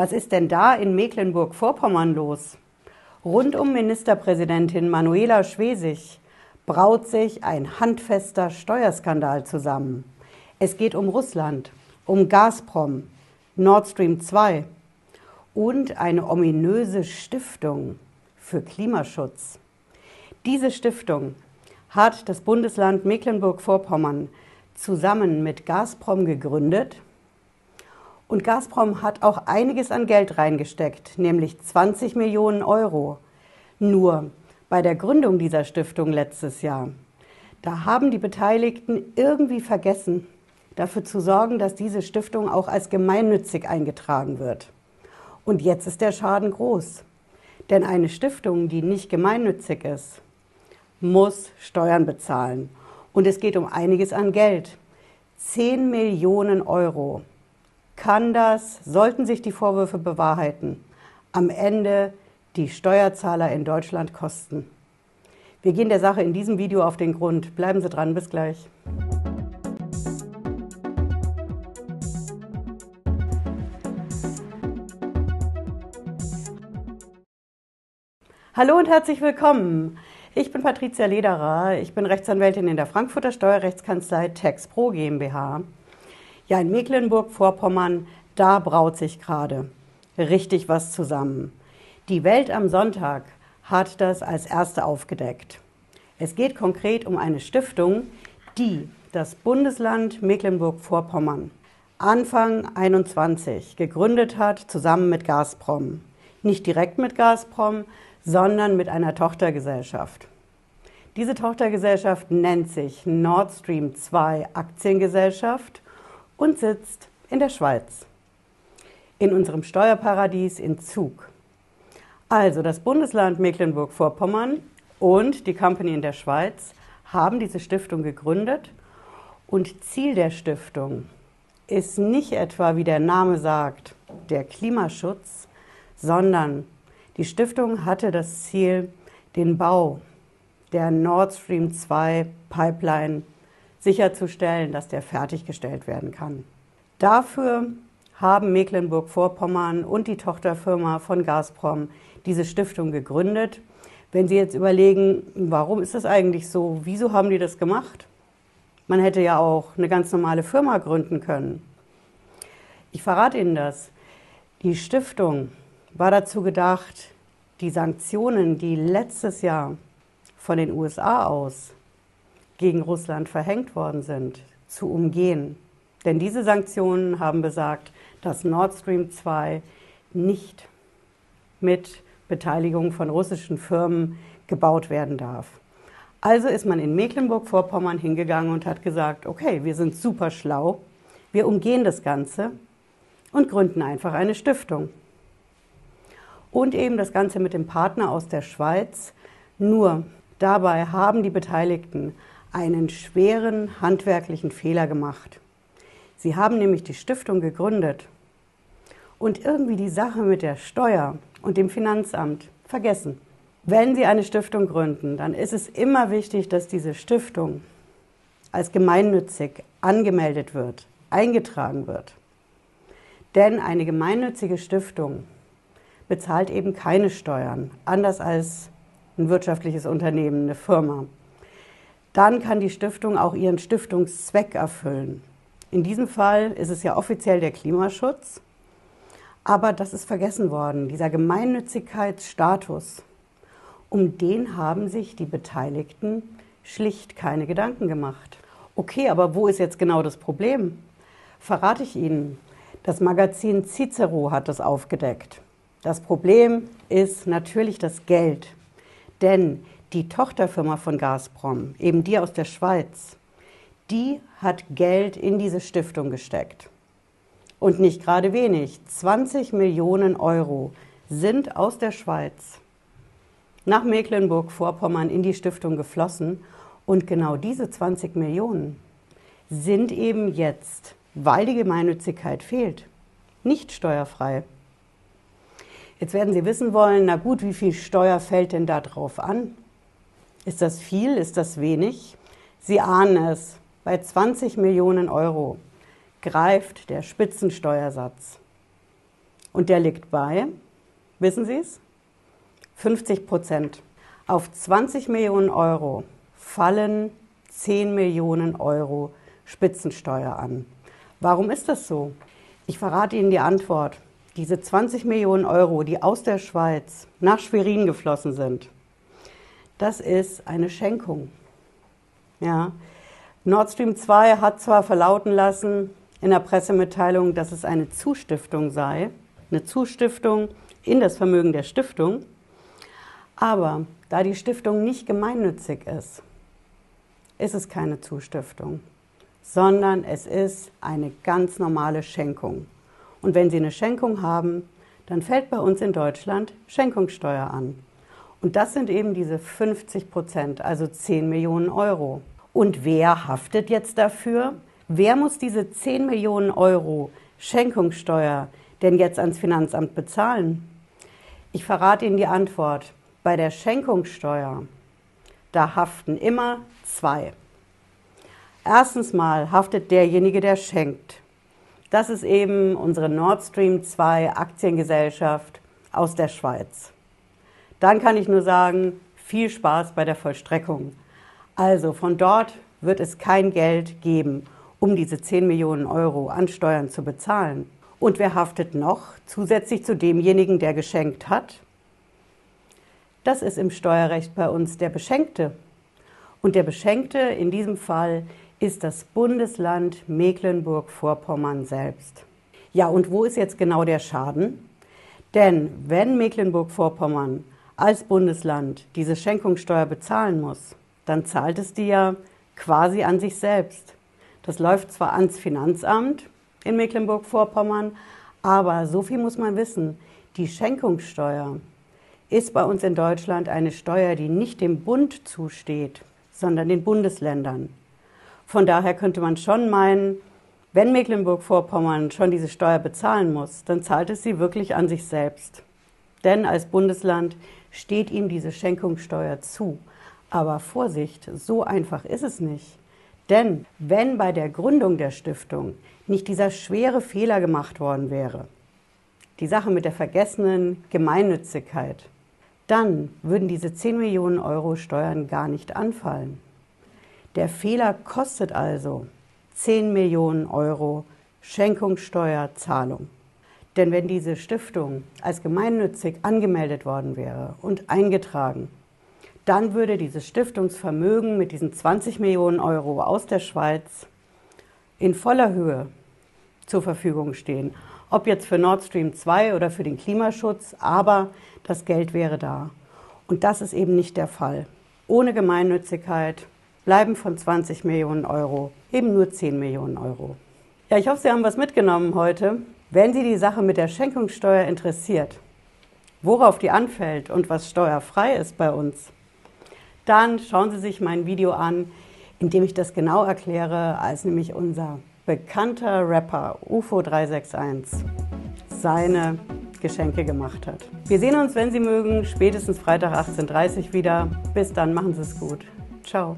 Was ist denn da in Mecklenburg-Vorpommern los? Rund um Ministerpräsidentin Manuela Schwesig braut sich ein handfester Steuerskandal zusammen. Es geht um Russland, um Gazprom, Nord Stream 2 und eine ominöse Stiftung für Klimaschutz. Diese Stiftung hat das Bundesland Mecklenburg-Vorpommern zusammen mit Gazprom gegründet und Gazprom hat auch einiges an Geld reingesteckt, nämlich 20 Millionen Euro. Nur bei der Gründung dieser Stiftung letztes Jahr, da haben die Beteiligten irgendwie vergessen, dafür zu sorgen, dass diese Stiftung auch als gemeinnützig eingetragen wird. Und jetzt ist der Schaden groß. Denn eine Stiftung, die nicht gemeinnützig ist, muss Steuern bezahlen. Und es geht um einiges an Geld. 10 Millionen Euro kann das, sollten sich die Vorwürfe bewahrheiten, am Ende die Steuerzahler in Deutschland kosten. Wir gehen der Sache in diesem Video auf den Grund. Bleiben Sie dran, bis gleich. Hallo und herzlich willkommen. Ich bin Patricia Lederer. Ich bin Rechtsanwältin in der Frankfurter Steuerrechtskanzlei TaxPro GmbH. Ja, in Mecklenburg-Vorpommern, da braut sich gerade richtig was zusammen. Die Welt am Sonntag hat das als erste aufgedeckt. Es geht konkret um eine Stiftung, die das Bundesland Mecklenburg-Vorpommern Anfang 21 gegründet hat, zusammen mit Gazprom. Nicht direkt mit Gazprom, sondern mit einer Tochtergesellschaft. Diese Tochtergesellschaft nennt sich Nord Stream 2 Aktiengesellschaft und sitzt in der Schweiz, in unserem Steuerparadies in Zug. Also das Bundesland Mecklenburg-Vorpommern und die Company in der Schweiz haben diese Stiftung gegründet und Ziel der Stiftung ist nicht etwa, wie der Name sagt, der Klimaschutz, sondern die Stiftung hatte das Ziel, den Bau der Nord Stream 2 Pipeline sicherzustellen, dass der fertiggestellt werden kann. Dafür haben Mecklenburg-Vorpommern und die Tochterfirma von Gazprom diese Stiftung gegründet. Wenn Sie jetzt überlegen, warum ist das eigentlich so? Wieso haben die das gemacht? Man hätte ja auch eine ganz normale Firma gründen können. Ich verrate Ihnen das. Die Stiftung war dazu gedacht, die Sanktionen, die letztes Jahr von den USA aus gegen Russland verhängt worden sind, zu umgehen. Denn diese Sanktionen haben besagt, dass Nord Stream 2 nicht mit Beteiligung von russischen Firmen gebaut werden darf. Also ist man in Mecklenburg-Vorpommern hingegangen und hat gesagt, okay, wir sind super schlau, wir umgehen das Ganze und gründen einfach eine Stiftung. Und eben das Ganze mit dem Partner aus der Schweiz. Nur dabei haben die Beteiligten einen schweren handwerklichen Fehler gemacht. Sie haben nämlich die Stiftung gegründet und irgendwie die Sache mit der Steuer und dem Finanzamt vergessen. Wenn Sie eine Stiftung gründen, dann ist es immer wichtig, dass diese Stiftung als gemeinnützig angemeldet wird, eingetragen wird. Denn eine gemeinnützige Stiftung bezahlt eben keine Steuern, anders als ein wirtschaftliches Unternehmen, eine Firma dann kann die Stiftung auch ihren Stiftungszweck erfüllen. In diesem Fall ist es ja offiziell der Klimaschutz, aber das ist vergessen worden, dieser Gemeinnützigkeitsstatus. Um den haben sich die Beteiligten schlicht keine Gedanken gemacht. Okay, aber wo ist jetzt genau das Problem? Verrate ich Ihnen. Das Magazin Cicero hat das aufgedeckt. Das Problem ist natürlich das Geld. Denn die Tochterfirma von Gazprom, eben die aus der Schweiz, die hat Geld in diese Stiftung gesteckt. Und nicht gerade wenig. 20 Millionen Euro sind aus der Schweiz nach Mecklenburg-Vorpommern in die Stiftung geflossen. Und genau diese 20 Millionen sind eben jetzt, weil die Gemeinnützigkeit fehlt, nicht steuerfrei. Jetzt werden Sie wissen wollen, na gut, wie viel Steuer fällt denn da drauf an? Ist das viel? Ist das wenig? Sie ahnen es. Bei 20 Millionen Euro greift der Spitzensteuersatz. Und der liegt bei, wissen Sie es? 50 Prozent. Auf 20 Millionen Euro fallen 10 Millionen Euro Spitzensteuer an. Warum ist das so? Ich verrate Ihnen die Antwort. Diese 20 Millionen Euro, die aus der Schweiz nach Schwerin geflossen sind, das ist eine Schenkung. Ja. Nord Stream 2 hat zwar verlauten lassen in der Pressemitteilung, dass es eine Zustiftung sei, eine Zustiftung in das Vermögen der Stiftung, aber da die Stiftung nicht gemeinnützig ist, ist es keine Zustiftung, sondern es ist eine ganz normale Schenkung. Und wenn Sie eine Schenkung haben, dann fällt bei uns in Deutschland Schenkungssteuer an. Und das sind eben diese 50 Prozent, also 10 Millionen Euro. Und wer haftet jetzt dafür? Wer muss diese 10 Millionen Euro Schenkungssteuer denn jetzt ans Finanzamt bezahlen? Ich verrate Ihnen die Antwort. Bei der Schenkungssteuer, da haften immer zwei. Erstens mal haftet derjenige, der schenkt. Das ist eben unsere Nord Stream 2 Aktiengesellschaft aus der Schweiz. Dann kann ich nur sagen, viel Spaß bei der Vollstreckung. Also von dort wird es kein Geld geben, um diese 10 Millionen Euro an Steuern zu bezahlen. Und wer haftet noch zusätzlich zu demjenigen, der geschenkt hat? Das ist im Steuerrecht bei uns der Beschenkte. Und der Beschenkte in diesem Fall ist das Bundesland Mecklenburg-Vorpommern selbst. Ja, und wo ist jetzt genau der Schaden? Denn wenn Mecklenburg-Vorpommern als Bundesland diese Schenkungssteuer bezahlen muss, dann zahlt es die ja quasi an sich selbst. Das läuft zwar ans Finanzamt in Mecklenburg-Vorpommern, aber so viel muss man wissen. Die Schenkungssteuer ist bei uns in Deutschland eine Steuer, die nicht dem Bund zusteht, sondern den Bundesländern. Von daher könnte man schon meinen, wenn Mecklenburg-Vorpommern schon diese Steuer bezahlen muss, dann zahlt es sie wirklich an sich selbst. Denn als Bundesland steht ihm diese Schenkungssteuer zu. Aber Vorsicht, so einfach ist es nicht. Denn wenn bei der Gründung der Stiftung nicht dieser schwere Fehler gemacht worden wäre, die Sache mit der vergessenen Gemeinnützigkeit, dann würden diese 10 Millionen Euro Steuern gar nicht anfallen. Der Fehler kostet also 10 Millionen Euro Schenkungssteuerzahlung. Denn wenn diese Stiftung als gemeinnützig angemeldet worden wäre und eingetragen, dann würde dieses Stiftungsvermögen mit diesen 20 Millionen Euro aus der Schweiz in voller Höhe zur Verfügung stehen. Ob jetzt für Nord Stream 2 oder für den Klimaschutz, aber das Geld wäre da. Und das ist eben nicht der Fall. Ohne Gemeinnützigkeit bleiben von 20 Millionen Euro eben nur 10 Millionen Euro. Ja, ich hoffe, Sie haben was mitgenommen heute. Wenn Sie die Sache mit der Schenkungssteuer interessiert, worauf die anfällt und was steuerfrei ist bei uns, dann schauen Sie sich mein Video an, in dem ich das genau erkläre, als nämlich unser bekannter Rapper UFO 361 seine Geschenke gemacht hat. Wir sehen uns, wenn Sie mögen, spätestens Freitag 18.30 Uhr wieder. Bis dann, machen Sie es gut. Ciao.